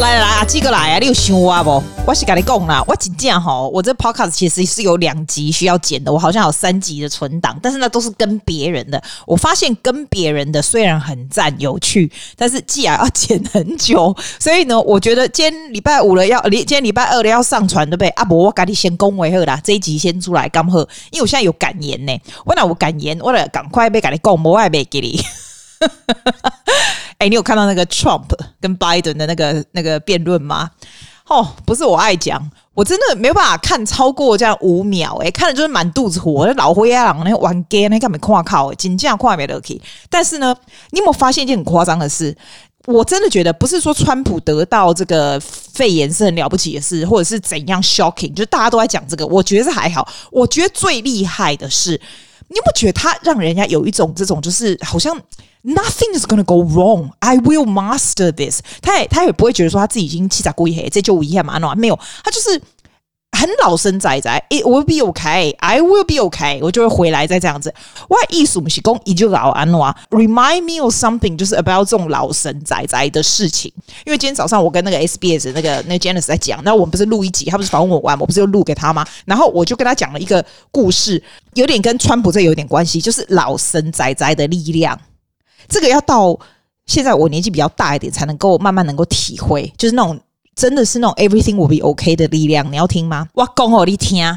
来来来啊，几个来啊！你有想我不？我是跟你讲啦，我真正吼，我这 podcast 其实是有两集需要剪的，我好像有三集的存档，但是呢都是跟别人的。我发现跟别人的虽然很赞有趣，但是既然要剪很久，所以呢，我觉得今天礼拜五了要，今天礼拜二了要上传，对不对？啊不，我赶紧先恭维贺啦，这一集先出来刚好，因为我现在有感言呢。我那我感言，我得赶快被跟你讲，我爱被给你。哎、欸，你有看到那个 Trump 跟 Biden 的那个那个辩论吗？哦，不是我爱讲，我真的没有办法看超过这样五秒。哎，看了就是满肚子火，那老灰啊，那玩 gay 那干嘛夸靠？紧这样夸没得起。但是呢，你有没有发现一件很夸张的事？我真的觉得不是说川普得到这个肺炎是很了不起的事，或者是怎样 shocking，就是大家都在讲这个。我觉得是还好。我觉得最厉害的是，你有没有觉得他让人家有一种这种就是好像。Nothing is gonna go wrong. I will master this. 他也他也不会觉得说他自己已经气炸锅一黑，这就无遗憾嘛？没有，他就是很老生仔仔。It will be okay. I will be okay. 我就会回来再这样子。我意思不是讲一就老安诺 Remind me of something，就是 about 这种老生仔仔的事情。因为今天早上我跟那个 SBS 那个那个 Janice 在讲，那我们不是录一集，他不是访问我完，我不是又录给他吗？然后我就跟他讲了一个故事，有点跟川普这有点关系，就是老生仔仔的力量。这个要到现在我年纪比较大一点，才能够慢慢能够体会，就是那种真的是那种 everything will be okay 的力量。你要听吗？我讲给你听。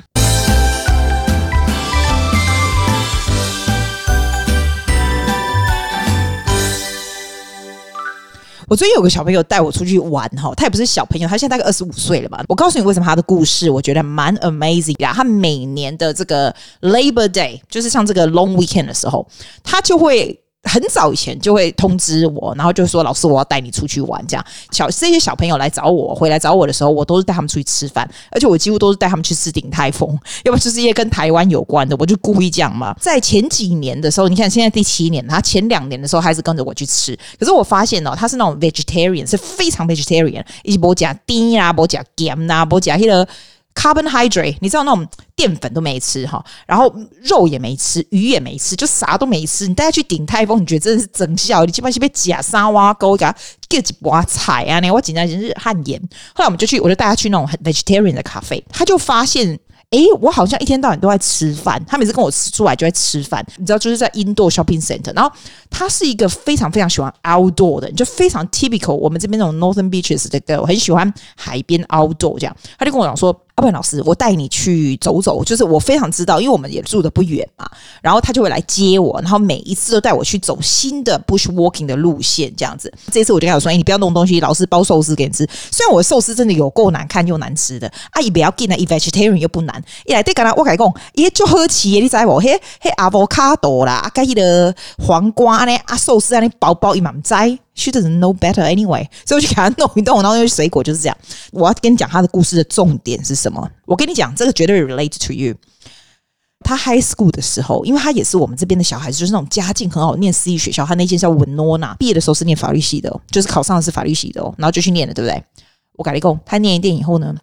我最近有个小朋友带我出去玩哈，他也不是小朋友，他现在大概二十五岁了吧。我告诉你为什么他的故事，我觉得蛮 amazing 的。他每年的这个 Labor Day，就是像这个 Long Weekend 的时候，他就会。很早以前就会通知我，然后就说：“老师，我要带你出去玩。”这样小这些小朋友来找我，回来找我的时候，我都是带他们出去吃饭，而且我几乎都是带他们去吃鼎泰丰，要不就是一些跟台湾有关的，我就故意这样嘛。在前几年的时候，你看现在第七年，他前两年的时候还是跟着我去吃，可是我发现哦，他是那种 vegetarian，是非常 vegetarian，以及不加丁啊，不加盐啊，不加那个。Carbohydrate，你知道那种淀粉都没吃哈，然后肉也没吃，鱼也没吃，就啥都没吃。你带他去顶泰丰，你觉得真的是整笑？你基本上是被假沙挖沟给他给几把菜啊？那我紧张真是汗颜。后来我们就去，我就带他去那种很 vegetarian 的咖啡，他就发现。哎，我好像一天到晚都在吃饭。他每次跟我出来就在吃饭，你知道，就是在 Indoor Shopping Center。然后他是一个非常非常喜欢 Outdoor 的，就非常 Typical 我们这边那种 Northern Beaches 的，我很喜欢海边 Outdoor 这样。他就跟我讲说。阿、啊、不然老师，我带你去走走，就是我非常知道，因为我们也住得不远嘛。然后他就会来接我，然后每一次都带我去走新的 bush walking 的路线，这样子。这次我就跟他说：“哎，你不要弄东西，老师包寿司给你吃。虽然我的寿司真的有够难看又难吃的，阿姨不要紧啊，一 vegetarian 又不难。一来对刚才我改讲，耶就好吃，你知不？嘿嘿，阿波卡多啦，阿盖伊的黄瓜呢，阿寿司啊，你包包一满摘。” She doesn't know better anyway，所以我就给他弄一弄，然后那些水果就是这样。我要跟你讲他的故事的重点是什么？我跟你讲，这个绝对 relate to you。他 high school 的时候，因为他也是我们这边的小孩子，就是那种家境很好，念私立学校。他那间叫 Winona，毕业的时候是念法律系的，就是考上的是法律系的，然后就去念了，对不对？我改了工，他念一遍以后呢？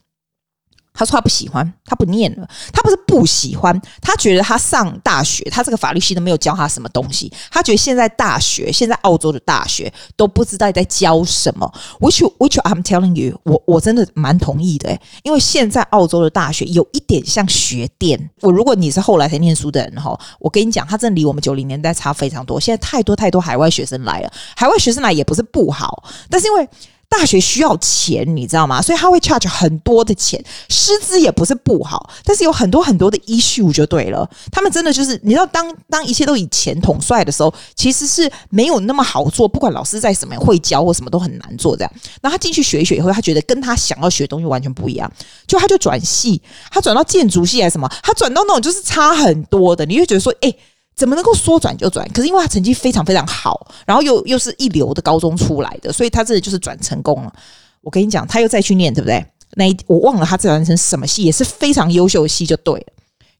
他说他不喜欢，他不念了。他不是不喜欢，他觉得他上大学，他这个法律系都没有教他什么东西。他觉得现在大学，现在澳洲的大学都不知道在教什么。Which which I'm telling you，我我真的蛮同意的，因为现在澳洲的大学有一点像学店。我如果你是后来才念书的人哈，我跟你讲，他真的离我们九零年代差非常多。现在太多太多海外学生来了，海外学生来也不是不好，但是因为。大学需要钱，你知道吗？所以他会 charge 很多的钱，师资也不是不好，但是有很多很多的 issue 就对了。他们真的就是，你知道当，当一切都以钱统帅的时候，其实是没有那么好做。不管老师在什么会教或什么都很难做这样。然后他进去学一学以后，他觉得跟他想要学的东西完全不一样，就他就转系，他转到建筑系还是什么，他转到那种就是差很多的，你就觉得说，哎。怎么能够说转就转？可是因为他成绩非常非常好，然后又又是一流的高中出来的，所以他这里就是转成功了。我跟你讲，他又再去念，对不对？那一我忘了他转成什么系，也是非常优秀的系，就对了。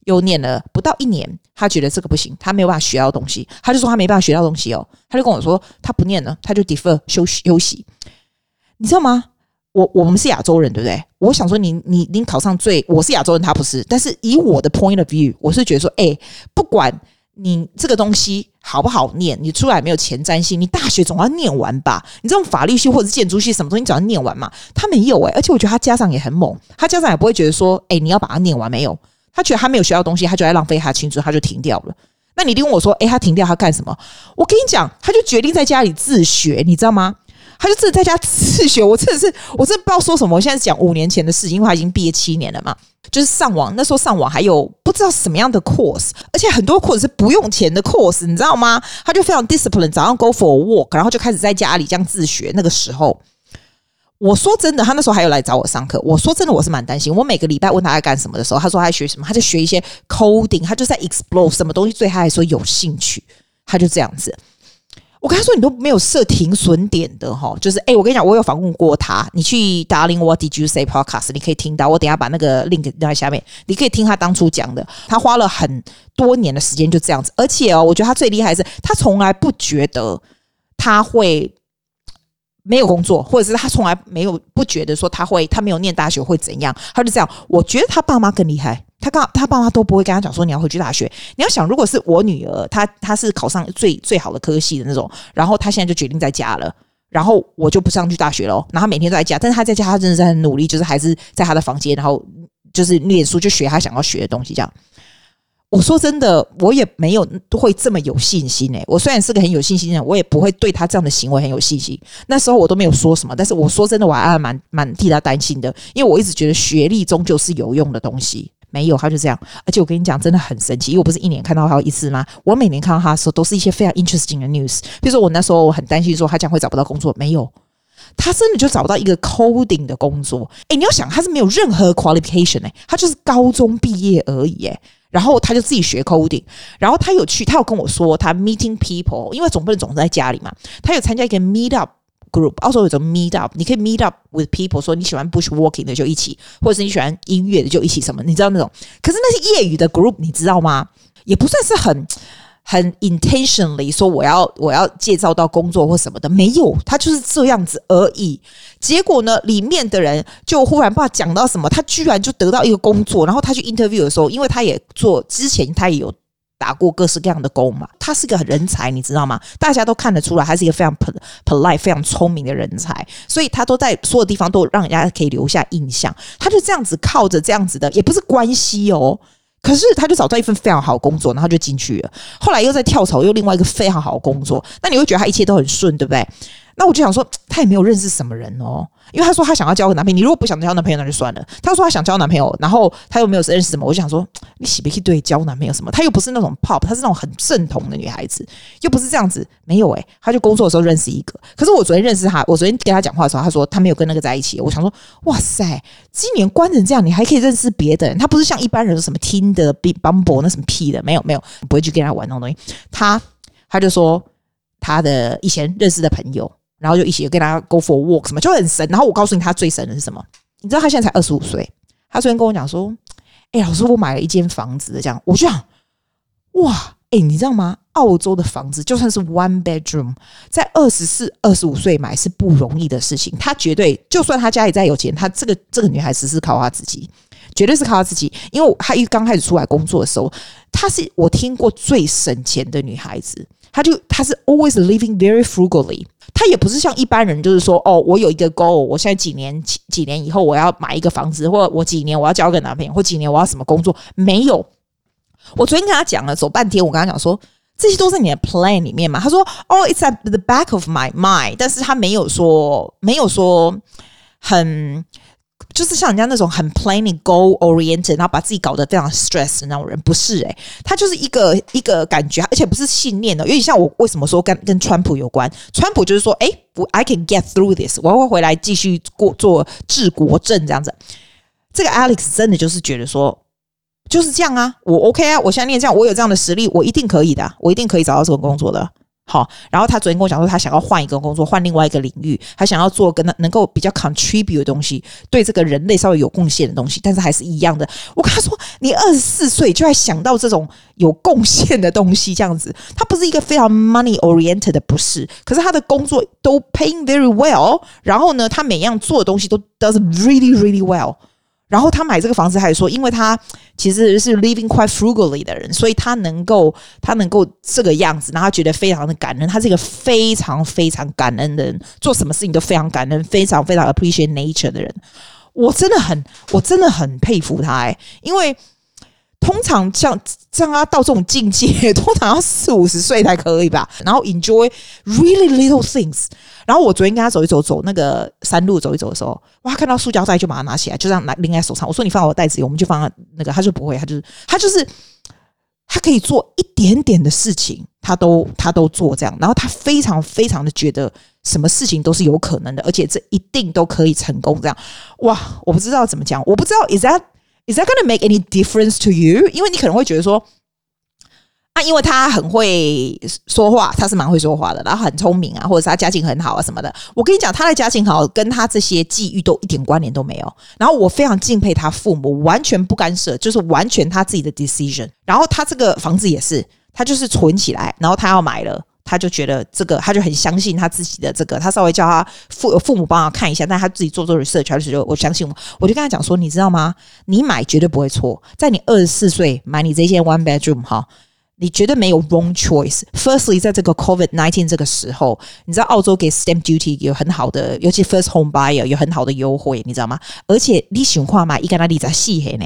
又念了不到一年，他觉得这个不行，他没有办法学到东西，他就说他没办法学到东西哦。他就跟我说他不念了，他就 defer 休息休息。你知道吗？我我们是亚洲人，对不对？我想说你你你考上最，我是亚洲人，他不是。但是以我的 point of view，我是觉得说，哎，不管。你这个东西好不好念？你出来没有前瞻性？你大学总要念完吧？你这种法律系或者建筑系什么东西，总要念完嘛？他没有诶、而且我觉得他家长也很猛，他家长也不会觉得说，诶，你要把它念完没有？他觉得他没有学到东西，他就在浪费他青春，他就停掉了。那你一定问我说，诶，他停掉他干什么？我跟你讲，他就决定在家里自学，你知道吗？他就自己在家自学。我真的是，我真的不知道说什么。我现在讲五年前的事情，因为他已经毕业七年了嘛。就是上网，那时候上网还有不知道什么样的 course，而且很多 course 是不用钱的 course，你知道吗？他就非常 discipline，早上 go for a walk，然后就开始在家里这样自学。那个时候，我说真的，他那时候还有来找我上课。我说真的，我是蛮担心。我每个礼拜问他在干什么的时候，他说他在学什么，他在学一些 coding，他就在 explore 什么东西，对他来说有兴趣，他就这样子。我跟他说：“你都没有设停损点的哈，就是哎、我跟你讲，我有访问过他。你去 Darling What Did You Say Podcast，你可以听到。我等下把那个 link 放在下面，你可以听他当初讲的。他花了很多年的时间就这样子，而且哦，我觉得他最厉害的是，他从来不觉得他会没有工作，或者是他从来没有不觉得说他会他没有念大学会怎样，他就这样。我觉得他爸妈更厉害。”他告他爸妈都不会跟他讲说，你要回去大学。你要想，如果是我女儿，她她是考上最最好的科系的那种，然后她现在就决定在家了，然后我就不上去大学了，然后每天都在家。但是她在家，她真的是很努力，就是还是在她的房间，然后就是念书，就学她想要学的东西。这样，我说真的，我也没有会这么有信心诶、我虽然是个很有信心的人，我也不会对他这样的行为很有信心。那时候我都没有说什么，但是我说真的，我还蛮蛮替他担心的，因为我一直觉得学历终究是有用的东西。没有，他就这样。而且我跟你讲，真的很神奇，因为我不是一年看到他一次吗？我每年看到他的时候，都是一些非常 interesting 的 news。比如说，我那时候我很担心说他将会找不到工作，没有，他真的就找不到一个 coding 的工作。诶，你要想，他是没有任何 qualification 诶，他就是高中毕业而已诶。然后他就自己学 coding，然后他有去，他有跟我说他 meeting people，因为总不能总在家里嘛，他有参加一个 meet up。group，澳洲有种 meet up，你可以 meet up with people，说你喜欢 bush walking 的就一起，或者是你喜欢音乐的就一起什么，你知道那种。可是那些业余的 group，你知道吗？也不算是很很 intentionally 说我要我要介绍到工作或什么的，没有，他就是这样子而已。结果呢，里面的人就忽然不知道讲到什么，他居然就得到一个工作，然后他去 interview 的时候，因为他也做之前他也有。打过各式各样的工嘛，他是个人才，你知道吗？大家都看得出来，他是一个非常 polite、非常聪明的人才，所以他都在所有地方都让人家可以留下印象。他就这样子靠着这样子的，也不是关系哦，可是他就找到一份非常好工作，然后就进去了。后来又在跳槽，又另外一个非常好的工作，那你会觉得他一切都很顺，对不对？那我就想说，他也没有认识什么人哦，因为他说他想要交个男朋友。你如果不想交男朋友，那就算了。他说他想交男朋友，然后他又没有认识什么，我就想说，你喜不喜对交男朋友什么？他又不是那种 pop，他是那种很正统的女孩子，又不是这样子。没有诶、欸，他就工作的时候认识一个。可是我昨天认识他，我昨天跟他讲话的时候，他说他没有跟那个在一起。我想说，哇塞，今年关成这样，你还可以认识别的人？他不是像一般人什么 Tinder、Bumble 那什么屁的，没有没有，不会去跟他玩那种东西。他他就说他的以前认识的朋友。然后就一起跟他 go for walk 什么，就很神。然后我告诉你，他最神的是什么？你知道他现在才二十五岁。他昨天跟我讲说：“哎、老师，我买了一间房子。”这样，我就想，哇，哎、你知道吗？澳洲的房子就算是 one bedroom，在二十四、二十五岁买是不容易的事情。他绝对，就算他家里再有钱，他这个这个女孩子是靠他自己，绝对是靠他自己。因为他一刚开始出来工作的时候，她是我听过最省钱的女孩子。她就她是 always living very frugally。他也不是像一般人，就是说，哦，我有一个 goal，我现在几年几几年以后我要买一个房子，或我几年我要交个男朋友，或几年我要什么工作？没有。我昨天跟他讲了，走半天，我跟他讲说，这些都是你的 plan 里面嘛。他说，哦，it's at the back of my mind，但是他没有说，没有说很。就是像人家那种很 planning goal oriented，然后把自己搞得非常 stress 的那种人，不是诶、他就是一个一个感觉，而且不是信念的。因为像我为什么说跟跟川普有关？川普就是说，诶，I can get through this，我会回来继续过做治国政这样子。这个 Alex 真的就是觉得说，就是这样啊，我 OK 啊，我现在念这样，我有这样的实力，我一定可以的，我一定可以找到这份工作的。好，然后他昨天跟我讲说，他想要换一个工作，换另外一个领域，他想要做跟他能够比较 contribute 的东西，对这个人类稍微有贡献的东西，但是还是一样的。我跟他说，你二十四岁就还想到这种有贡献的东西，这样子，他不是一个非常 money oriented 的，不是。可是他的工作都 paying very well，然后呢，他每样做的东西都 does really really well。然后他买这个房子，还说，因为他 其实是 living quite frugally 的人，所以他能够他能够这个样子，然后他觉得非常的感恩。他是一个非常非常感恩的人，做什么事情都非常感恩，非常非常 appreciate nature 的人。我真的很，我真的很佩服他哎，因为。通常像像他到这种境界，通常要四五十岁才可以吧。然后 enjoy really little things。然后我昨天跟他走一走，走那个山路走一走的时候，哇，看到塑胶袋就把它拿起来，就这样拿拎在手上。我说你放我袋子，我们就放那个。他就不会，他就是他就是他可以做一点点的事情，他都他都做这样。然后他非常非常的觉得什么事情都是有可能的，而且这一定都可以成功。这样哇，我不知道怎么讲，我不知道 is that。Is that gonna make any difference to you？因为你可能会觉得说，啊，因为他很会说话，他是蛮会说话的，然后很聪明啊，或者是他家境很好啊什么的。我跟你讲，他的家境好，跟他这些际遇都一点关联都没有。然后我非常敬佩他父母，完全不干涉，就是完全他自己的 decision。然后他这个房子也是，他就是存起来，然后他要买了。他就觉得这个，他就很相信他自己的这个。他稍微叫他父父母帮他看一下，但他自己做做 research，他就我相信我。我就跟他讲说，你知道吗？你买绝对不会错。在你二十四岁买你这间 one bedroom 哈。你绝对没有 wrong choice。Firstly，在这个 COVID nineteen 这个时候，你知道澳洲给 stamp duty 有很好的，尤其 first home buyer 有很好的优惠，你知道吗？而且你想看嘛，一个那你在细黑呢，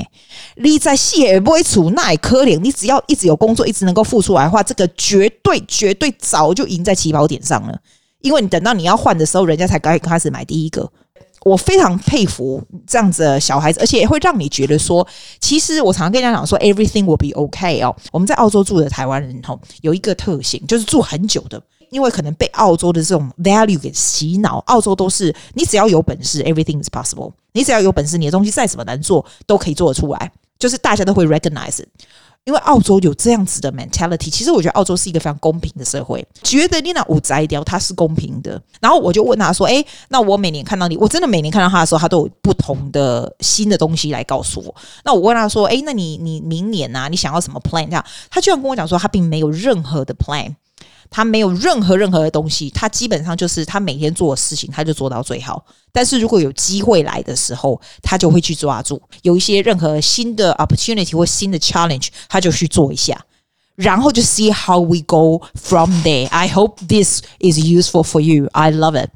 你在细黑不会出那也可怜。你只要一直有工作，一直能够付出来的话，这个绝对绝对早就赢在起跑点上了。因为你等到你要换的时候，人家才刚开始买第一个。我非常佩服这样子的小孩子，而且也会让你觉得说，其实我常常跟人家讲说，everything will be okay 哦。我们在澳洲住的台湾人吼，有一个特性，就是住很久的，因为可能被澳洲的这种 value 给洗脑。澳洲都是你只要有本事，everything is possible。你只要有本事，你的东西再怎么难做，都可以做得出来，就是大家都会 recognize。因为澳洲有这样子的 mentality，其实我觉得澳洲是一个非常公平的社会，觉得你那五摘掉它是公平的。然后我就问他说：“诶，那我每年看到你，我真的每年看到他的时候，他都有不同的新的东西来告诉我。那我问他说：‘诶，那你你明年啊，你想要什么 plan？’ 这样，他居然跟我讲说他并没有任何的 plan。”他没有任何任何的东西，他基本上就是他每天做的事情，他就做到最好。但是如果有机会来的时候，他就会去抓住。有一些任何新的 opportunity 或新的 challenge，他就去做一下，然后就 see how we go from there. I hope this is useful for you. I love it.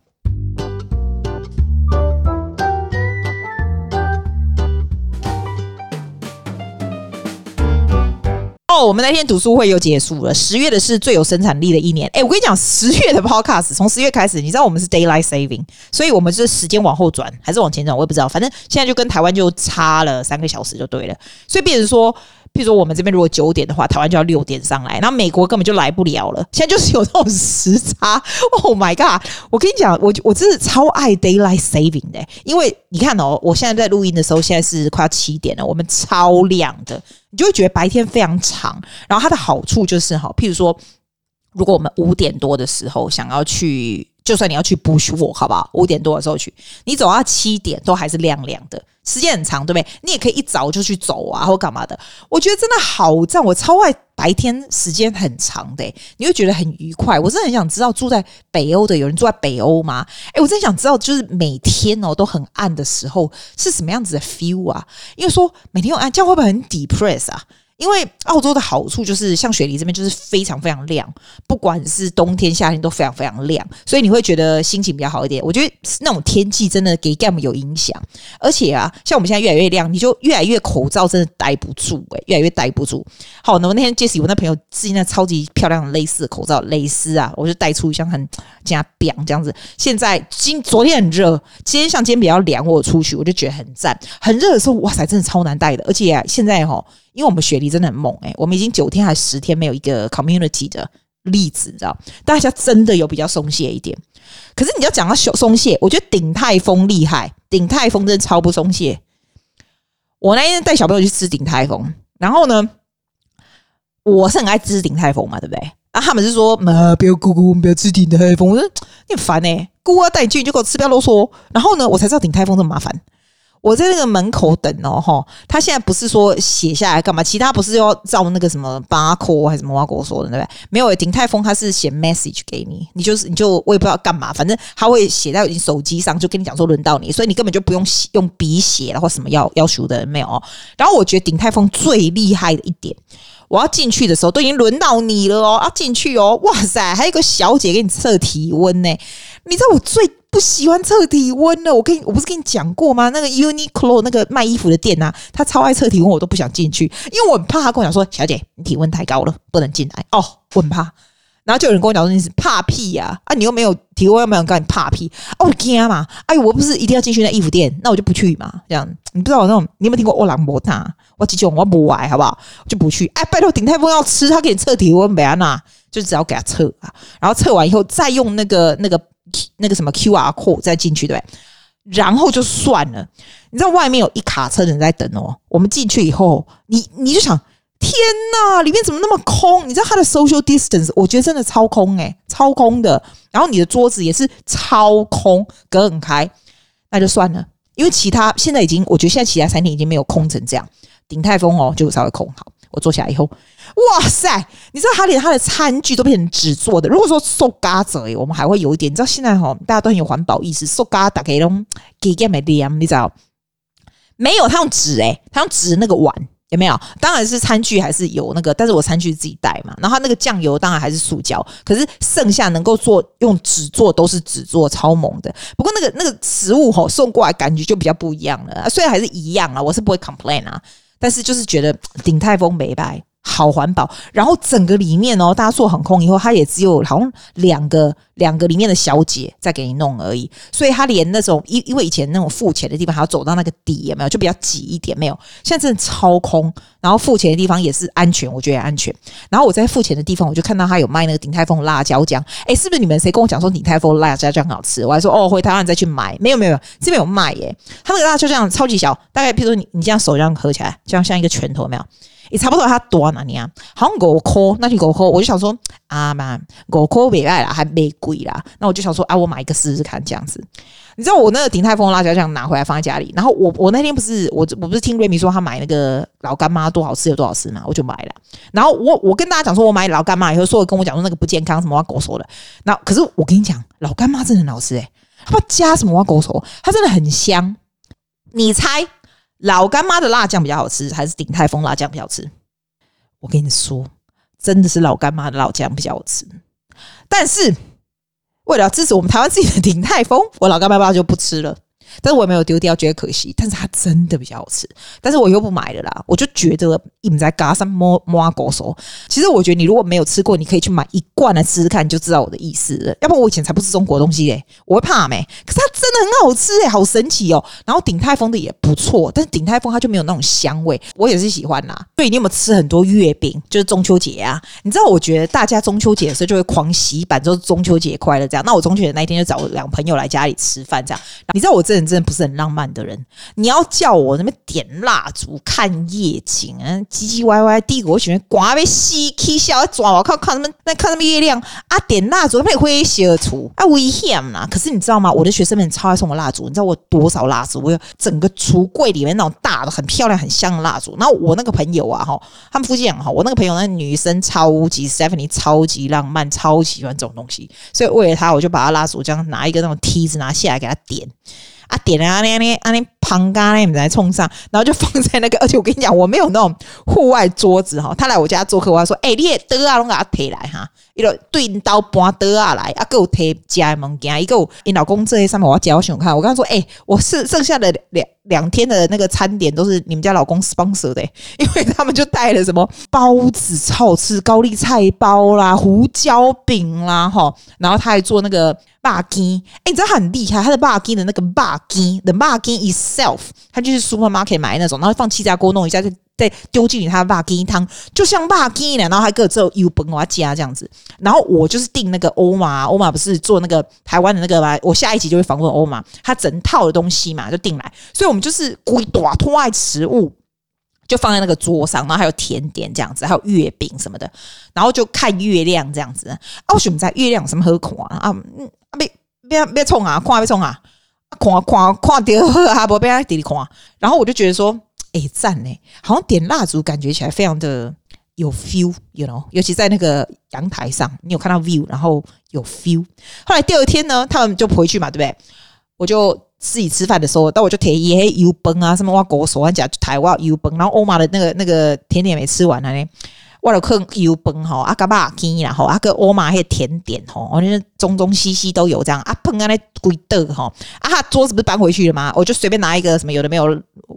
我们那天读书会又结束了。十月的是最有生产力的一年。哎，我跟你讲，十月的 podcast 从十月开始，你知道我们是 daylight saving，所以我们是时间往后转还是往前转，我也不知道。反正现在就跟台湾就差了三个小时就对了。所以变成说。譬如说，我们这边如果九点的话，台湾就要六点上来，然后美国根本就来不了了。现在就是有这种时差。Oh my god！我跟你讲，我我真的超爱 daylight saving 的，因为你看哦，我现在在录音的时候，现在是快要七点了，我们超亮的，你就会觉得白天非常长。然后它的好处就是哈，譬如说，如果我们五点多的时候想要去。就算你要去 bush walk，好不好？五点多的时候去，你走到七点都还是亮亮的，时间很长，对不对？你也可以一早就去走啊，或干嘛的。我觉得真的好赞，我超爱白天时间很长的，你会觉得很愉快。我真的很想知道住在北欧的有人住在北欧吗？诶，我真想知道，就是每天哦都很暗的时候是什么样子的 feel 啊？因为说每天又暗，这样会不会很 depress 啊？因为澳洲的好处就是，像雪梨这边就是非常非常亮，不管是冬天夏天都非常非常亮，所以你会觉得心情比较好一点。我觉得那种天气真的给 game 有影响，而且啊，像我们现在越来越亮，你就越来越口罩真的戴不住诶、越来越戴不住。好，那我那天 Jessie 我那朋友自己那超级漂亮的蕾丝口罩，蕾丝啊，我就戴出像很加冰这样子。现在今昨天很热，今天像今天比较凉，我出去我就觉得很赞。很热的时候，哇塞，真的超难戴的，而且啊，现在哈。因为我们雪梨真的很猛哎、我们已经九天还十天没有一个 community 的例子，你知道？大家真的有比较松懈一点。可是你要讲到松松懈，我觉得鼎泰丰厉害，鼎泰丰真的超不松懈。我那天带小朋友去吃鼎泰丰，然后呢，我是很爱吃鼎泰丰嘛，对不对？啊，他们是说，妈，不要姑姑，不要吃鼎泰丰。我说你很烦哎、欸，姑姑要带你去，你就给我吃，不要啰嗦。然后呢，我才知道鼎泰丰这么麻烦。我在那个门口等哦，哈，他现在不是说写下来干嘛？其他不是要照那个什么八扣还是什么话跟我说的，对不对？没有，顶泰丰他是写 message 给你，你就是你就我也不知道干嘛，反正他会写在你手机上，就跟你讲说轮到你，所以你根本就不用用笔写了或什么要要求的没有哦。然后我觉得顶泰丰最厉害的一点，我要进去的时候都已经轮到你了哦，要进去哦，哇塞，还有一个小姐给你测体温呢，你知道我最。不喜欢测体温了，我跟你我不是跟你讲过吗？那个 Uniqlo 那个卖衣服的店啊，他超爱测体温，我都不想进去，因为我很怕他跟我讲说：“小姐，你体温太高了，不能进来。”哦，我很怕。然后就有人跟我讲说：“你是怕屁呀？啊，啊，你又没有体温，又没有跟你怕屁，哦，我惊嘛！哎，我不是一定要进去那衣服店，那我就不去嘛。这样你不知道我那种，你有没有听过欧兰博塔？我记住我不爱，好不好？就不去。哎，拜托，顶泰丰要吃，他给你测体温，没啊？那就只要给他测啊。然后测完以后，再用那个那个。”那个什么 QR code 再进去对对？然后就算了。你知道外面有一卡车人在等哦。我们进去以后，你你就想，天哪，里面怎么那么空？你知道它的 social distance，我觉得真的超空诶，超空的。然后你的桌子也是超空，隔很开，那就算了。因为其他现在已经，我觉得现在其他餐厅已经没有空成这样。鼎泰丰哦，就稍微空好。我坐下来以后，哇塞！你知道他连他的餐具都变成纸做的。如果说塑胶者，我们还会有一点。你知道现在哈，大家都很有环保意识，塑胶打开拢给给没的你知道？没有，他用纸诶，他用纸那个碗有没有？当然是餐具还是有那个，但是我餐具自己带嘛。然后那个酱油当然还是塑胶，可是剩下能够做用纸做都是纸做，超猛的。不过那个那个食物吼送过来感觉就比较不一样了。虽然还是一样啊，我是不会 complain 啊。但是就是觉得鼎泰丰没白，好环保。然后整个里面哦，大家坐很空以后，它也只有好像两个两个里面的小姐在给你弄而已。所以它连那种因因为以前那种付钱的地方还要走到那个底有没有，就比较挤一点没有。现在真的超空，然后付钱的地方也是安全，我觉得也安全。然后我在付钱的地方，我就看到他有卖那个鼎泰丰辣椒酱。哎，是不是你们谁跟我讲说鼎泰丰辣椒酱好吃？我还说哦，回台湾再去买。没有没有，这边有卖耶。他那个辣椒酱超级小，大概譬如说你你这样手这样合起来，这样像一个拳头，有没有？也差不多，它多哪里啊？好像五块，那就五块。我就想说啊妈，五块没爱啦，还没贵啦。那我就想说啊，我买一个试试看这样子。你知道我那个鼎泰丰辣椒酱拿回来放在家里，然后我我那天不是我我不是听瑞米说他买那个老干妈多好吃有多好吃嘛，我就买了。然后我我跟大家讲说我买老干妈以后，说跟我讲说那个不健康什么挖狗手的。那可是我跟你讲，老干妈真的很好吃诶、欸，他不加什么狗手，它真的很香。你猜？老干妈的辣酱比较好吃，还是鼎泰丰辣酱比较好吃？我跟你说，真的是老干妈的辣酱比较好吃。但是为了支持我们台湾自己的鼎泰丰，我老干妈爸就不吃了。但是我也没有丢掉，觉得可惜。但是它真的比较好吃，但是我又不买了啦。我就觉得你们在嘎上摸摸狗手。其实我觉得你如果没有吃过，你可以去买一罐来吃吃看，你就知道我的意思了。要不然我以前才不吃中国东西嘞，我会怕没。可是它真的很好吃诶，好神奇哦。然后鼎泰丰的也不错，但是鼎泰丰它就没有那种香味，我也是喜欢啦。对，你有没有吃很多月饼？就是中秋节啊，你知道，我觉得大家中秋节的时候就会狂洗版，就是中秋节快乐这样。那我中秋节那一天就找两朋友来家里吃饭这样。你知道我这人真的不是很浪漫的人，你要叫我那边点蜡烛看夜景啊，唧唧歪歪。第一个我喜欢刮被吸气笑抓我靠，看他们那看他们月亮啊，点蜡烛他们也会写出啊危险呐。可是你知道吗？我的学生们超爱送我蜡烛，你知道我多少蜡烛？我有整个橱柜里面那种大的、很漂亮、很香的蜡烛。然后我那个朋友啊，哈，他们附近哈，我那个朋友那女生超级 Stephanie 超级浪漫，超喜欢这种东西。所以为了他，我就把他蜡烛这样拿一个那种梯子拿下来给他点。啊，点了啊，那那啊那旁嘎那，你们再冲上，然后就放在那个，而且我跟你讲，我没有那种户外桌子哈。他来我家做客，我说，哎、欸，你也得啊，拢给他提来哈，一个对刀搬得啊来，啊，给我提家物件，一个因老公这些上面我要教我看，我跟他说，哎、欸，我剩剩下的两两天的那个餐点都是你们家老公 sponsor 的、欸，因为他们就带了什么包子，超好吃，高丽菜包啦，胡椒饼啦，哈，然后他还做那个。霸鸡，哎，你知道他很厉害，他的霸鸡的那个霸鸡的霸鸡 itself，他就是 supermarket 买那种，然后放气炸锅弄一下，就再丢进去他的霸鸡汤，就像霸鸡呢，然后还各种油崩我加这样子。然后我就是订那个欧玛，欧玛不是做那个台湾的那个吗？我下一集就会访问欧玛，他整套的东西嘛就订来，所以我们就是故意大托爱食物，就放在那个桌上，然后还有甜点这样子，还有月饼什么的，然后就看月亮这样子。哦，我们在月亮什么喝口啊？啊，嗯。别别别冲啊！快别冲啊！看看看掉啊，不被他弟弟看。然后我就觉得说，哎，赞呢，好像点蜡烛感觉起来非常的有 feel，you know，尤其在那个阳台上，你有看到 view，然后有 feel。后来第二天呢，他们就回去嘛，对不对？我就自己吃饭的时候，但我就提一些油崩啊，什么哇狗手环夹台哇油崩，然后欧玛的那个那个甜点没吃完呢。我了看油崩吼，阿个巴鸡然后阿个欧玛还有甜点吼，我觉得中中西西都有这样啊，碰啊那鬼的吼，啊哈桌子不是搬回去了吗？我就随便拿一个什么有的没有，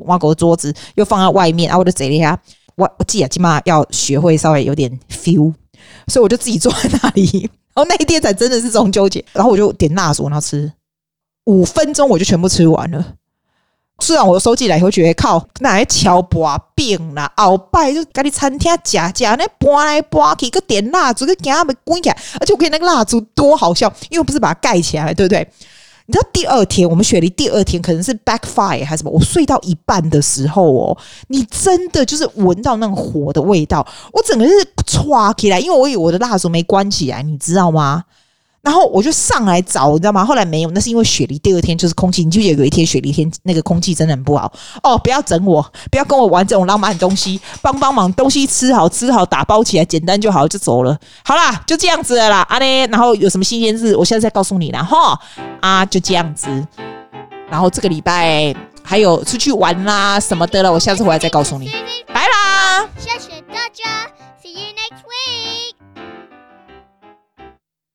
挖狗的桌子又放在外面啊，我就贼了一下，我我记得起码要学会稍微有点 feel，所以我就自己坐在那里，然后那一天才真的是中秋节，然后我就点蜡烛然后吃，五分钟我就全部吃完了。虽然我收进来以后觉得靠，那还敲薄饼啦，鳌拜就赶紧餐厅夹夹那搬来搬去，个点蜡烛，个给他们关起来，而且我看那个蜡烛多好笑，因为不是把它盖起来，对不对？你知道第二天我们雪梨第二天可能是 backfire 还是什么？我睡到一半的时候哦，你真的就是闻到那个火的味道，我整个是唰起来，因为我以为我的蜡烛没关起来，你知道吗？然后我就上来找，你知道吗？后来没有，那是因为雪梨第二天就是空气，你记不记得有一天雪梨天那个空气真的很不好哦。不要整我，不要跟我玩这种浪漫的东西，帮帮忙，东西吃好吃好，打包起来简单就好，就走了。好啦，就这样子了啦，阿、啊、嘞。然后有什么新鲜事，我现在再告诉你啦。哈啊，就这样子。然后这个礼拜还有出去玩啦什么的了，我下次回来再告诉你。拜啦，谢谢大家